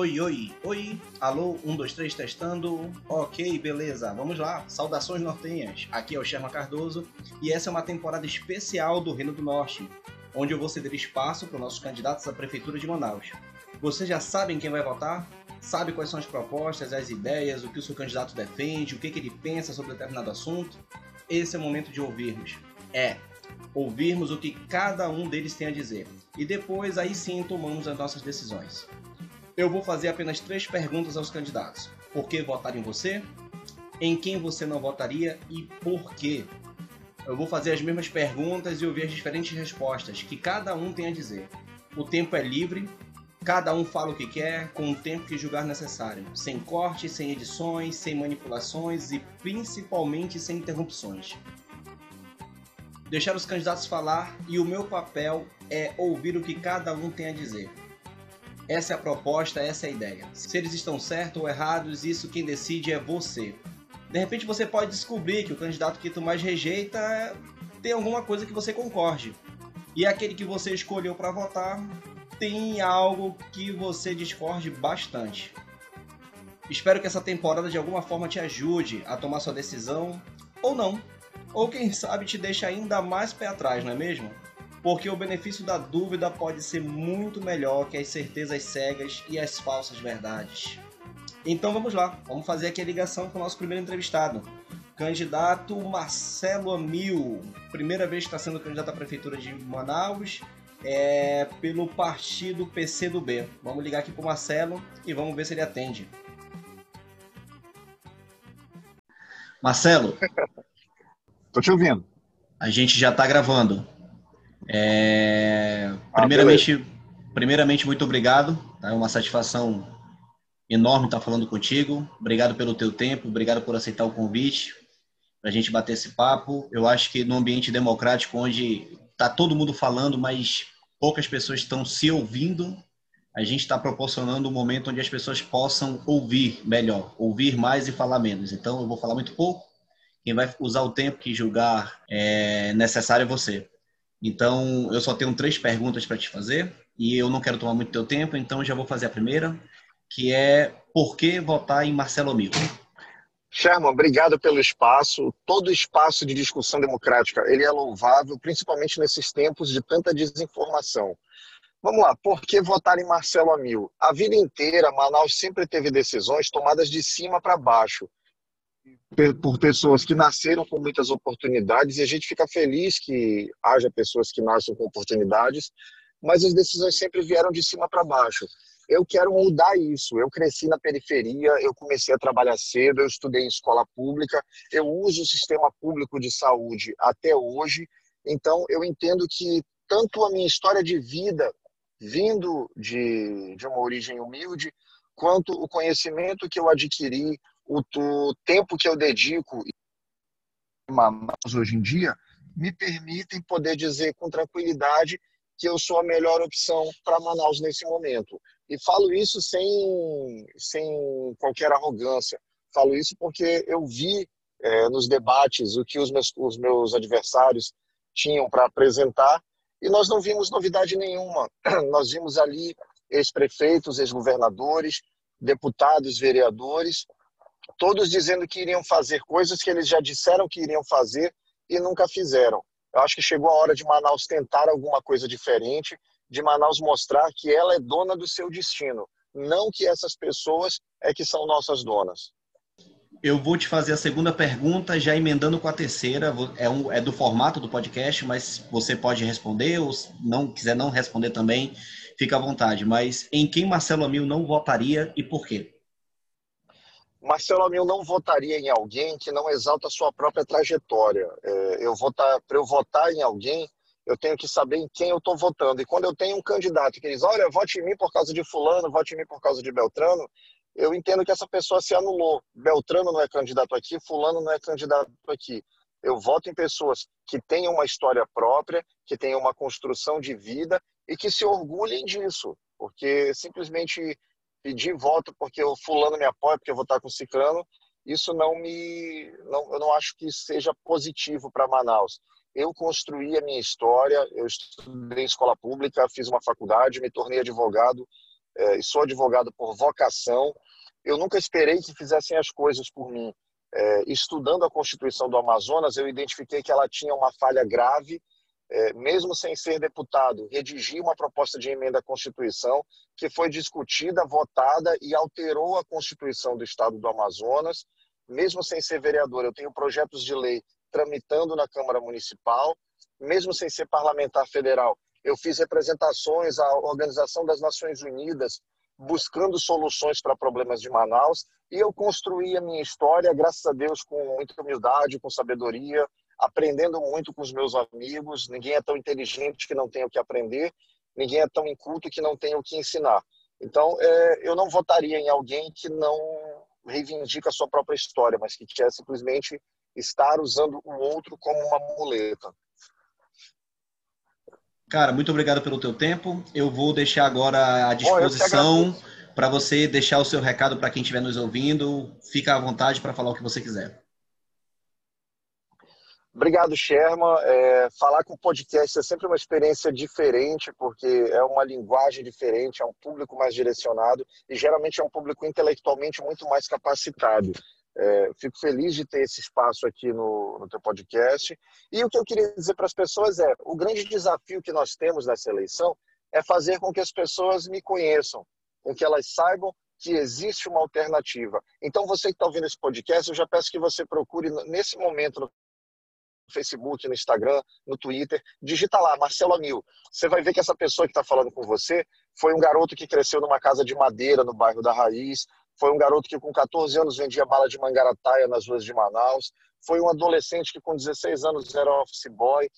Oi, oi, oi. Alô, um, dois, três, testando. Ok, beleza. Vamos lá. Saudações nortenhas. Aqui é o Sherman Cardoso e essa é uma temporada especial do Reino do Norte, onde eu vou ceder espaço para os nossos candidatos à Prefeitura de Manaus. Vocês já sabem quem vai votar? Sabe quais são as propostas, as ideias, o que o seu candidato defende, o que, que ele pensa sobre determinado assunto? Esse é o momento de ouvirmos. É, ouvirmos o que cada um deles tem a dizer. E depois, aí sim, tomamos as nossas decisões. Eu vou fazer apenas três perguntas aos candidatos. Por que votar em você? Em quem você não votaria e por quê? Eu vou fazer as mesmas perguntas e ouvir as diferentes respostas que cada um tem a dizer. O tempo é livre, cada um fala o que quer, com o tempo que julgar necessário, sem cortes, sem edições, sem manipulações e principalmente sem interrupções. Deixar os candidatos falar e o meu papel é ouvir o que cada um tem a dizer. Essa é a proposta, essa é a ideia. Se eles estão certos ou errados, isso quem decide é você. De repente você pode descobrir que o candidato que tu mais rejeita tem alguma coisa que você concorde. E aquele que você escolheu para votar tem algo que você discorde bastante. Espero que essa temporada de alguma forma te ajude a tomar sua decisão ou não. Ou quem sabe te deixa ainda mais pé atrás, não é mesmo? Porque o benefício da dúvida pode ser muito melhor que as certezas cegas e as falsas verdades. Então vamos lá, vamos fazer aqui a ligação com o nosso primeiro entrevistado, candidato Marcelo Amil, primeira vez que está sendo candidato à prefeitura de Manaus, é, pelo partido PCdoB. Vamos ligar aqui para o Marcelo e vamos ver se ele atende. Marcelo. Estou te ouvindo. A gente já está gravando. É, ah, primeiramente, primeiramente, muito obrigado. Tá? É uma satisfação enorme estar falando contigo. Obrigado pelo teu tempo, obrigado por aceitar o convite para a gente bater esse papo. Eu acho que no ambiente democrático, onde está todo mundo falando, mas poucas pessoas estão se ouvindo, a gente está proporcionando um momento onde as pessoas possam ouvir melhor, ouvir mais e falar menos. Então, eu vou falar muito pouco. Quem vai usar o tempo que julgar é necessário é você. Então, eu só tenho três perguntas para te fazer e eu não quero tomar muito teu tempo, então já vou fazer a primeira, que é por que votar em Marcelo Amigo? Sherman, obrigado pelo espaço. Todo espaço de discussão democrática, ele é louvável, principalmente nesses tempos de tanta desinformação. Vamos lá, por que votar em Marcelo Amil? A vida inteira, Manaus sempre teve decisões tomadas de cima para baixo por pessoas que nasceram com muitas oportunidades e a gente fica feliz que haja pessoas que nascem com oportunidades, mas as decisões sempre vieram de cima para baixo. Eu quero mudar isso. Eu cresci na periferia, eu comecei a trabalhar cedo, eu estudei em escola pública, eu uso o sistema público de saúde até hoje, então eu entendo que tanto a minha história de vida, vindo de, de uma origem humilde, quanto o conhecimento que eu adquiri o, o tempo que eu dedico Manaus hoje em dia me permitem poder dizer com tranquilidade que eu sou a melhor opção para Manaus nesse momento. E falo isso sem, sem qualquer arrogância. Falo isso porque eu vi é, nos debates o que os meus, os meus adversários tinham para apresentar e nós não vimos novidade nenhuma. Nós vimos ali ex-prefeitos, ex-governadores, deputados, vereadores todos dizendo que iriam fazer coisas que eles já disseram que iriam fazer e nunca fizeram. Eu acho que chegou a hora de Manaus tentar alguma coisa diferente, de Manaus mostrar que ela é dona do seu destino, não que essas pessoas é que são nossas donas. Eu vou te fazer a segunda pergunta, já emendando com a terceira. É, um, é do formato do podcast, mas você pode responder, ou não quiser não responder também, fica à vontade. Mas em quem Marcelo Amil não votaria e por quê? Marcelo Amil não votaria em alguém que não exalta a sua própria trajetória. É, eu votar para eu votar em alguém, eu tenho que saber em quem eu estou votando. E quando eu tenho um candidato que diz, olha, vote em mim por causa de fulano, vote em mim por causa de Beltrano, eu entendo que essa pessoa se anulou. Beltrano não é candidato aqui, fulano não é candidato aqui. Eu voto em pessoas que tenham uma história própria, que tenham uma construção de vida e que se orgulhem disso, porque simplesmente pedir voto porque o fulano me apoia, porque eu vou estar com o ciclano, isso não me. Não, eu não acho que seja positivo para Manaus. Eu construí a minha história, eu estudei escola pública, fiz uma faculdade, me tornei advogado, é, e sou advogado por vocação. Eu nunca esperei que fizessem as coisas por mim. É, estudando a Constituição do Amazonas, eu identifiquei que ela tinha uma falha grave, é, mesmo sem ser deputado, redigi uma proposta de emenda à Constituição que foi discutida, votada e alterou a Constituição do Estado do Amazonas. Mesmo sem ser vereador, eu tenho projetos de lei tramitando na Câmara Municipal. Mesmo sem ser parlamentar federal, eu fiz representações à Organização das Nações Unidas buscando soluções para problemas de Manaus e eu construí a minha história, graças a Deus, com muita humildade, com sabedoria, aprendendo muito com os meus amigos. Ninguém é tão inteligente que não tenha o que aprender, ninguém é tão inculto que não tenha o que ensinar. Então, é, eu não votaria em alguém que não reivindica a sua própria história, mas que quer simplesmente estar usando o outro como uma muleta. Cara, muito obrigado pelo teu tempo. Eu vou deixar agora à disposição para você deixar o seu recado para quem estiver nos ouvindo. Fica à vontade para falar o que você quiser. Obrigado, Sherman. É, falar com o podcast é sempre uma experiência diferente, porque é uma linguagem diferente, é um público mais direcionado e geralmente é um público intelectualmente muito mais capacitado. É, fico feliz de ter esse espaço aqui no, no teu podcast. E o que eu queria dizer para as pessoas é: o grande desafio que nós temos nessa eleição é fazer com que as pessoas me conheçam, com que elas saibam que existe uma alternativa. Então, você que está ouvindo esse podcast, eu já peço que você procure nesse momento no Facebook, no Instagram, no Twitter, digita lá, Marcelo Anil. Você vai ver que essa pessoa que está falando com você foi um garoto que cresceu numa casa de madeira no bairro da Raiz, foi um garoto que com 14 anos vendia bala de mangarataia nas ruas de Manaus. Foi um adolescente que com 16 anos era office boy.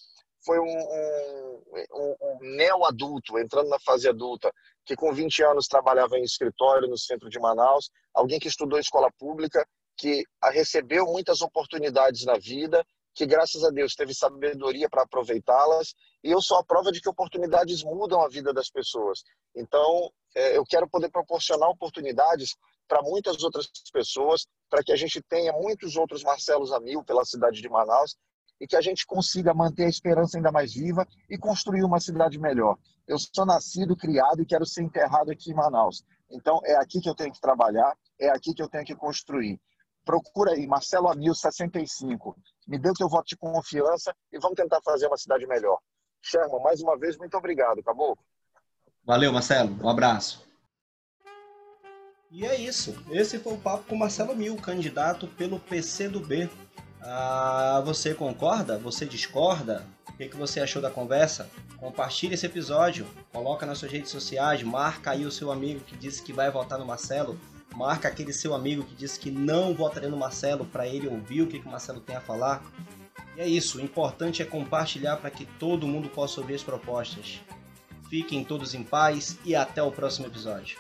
Foi um, um, um, um neo-adulto, entrando na fase adulta, que com 20 anos trabalhava em escritório no centro de Manaus. Alguém que estudou escola pública, que recebeu muitas oportunidades na vida, que graças a Deus teve sabedoria para aproveitá-las. E eu sou a prova de que oportunidades mudam a vida das pessoas. Então, é, eu quero poder proporcionar oportunidades para muitas outras pessoas, para que a gente tenha muitos outros Marcelos a mil pela cidade de Manaus e que a gente consiga manter a esperança ainda mais viva e construir uma cidade melhor. Eu sou nascido, criado e quero ser enterrado aqui em Manaus. Então é aqui que eu tenho que trabalhar, é aqui que eu tenho que construir. Procura aí, Marcelo Amil 65. Me dê o teu voto de confiança e vamos tentar fazer uma cidade melhor. Sherman, mais uma vez, muito obrigado, acabou? Valeu, Marcelo. Um abraço. E é isso. Esse foi o papo com Marcelo Mil, candidato pelo PCdoB. Ah, você concorda? Você discorda? O que, que você achou da conversa? Compartilhe esse episódio, coloca nas suas redes sociais, marca aí o seu amigo que disse que vai votar no Marcelo, marca aquele seu amigo que disse que não votaria no Marcelo para ele ouvir o que, que o Marcelo tem a falar. E é isso, o importante é compartilhar para que todo mundo possa ouvir as propostas. Fiquem todos em paz e até o próximo episódio.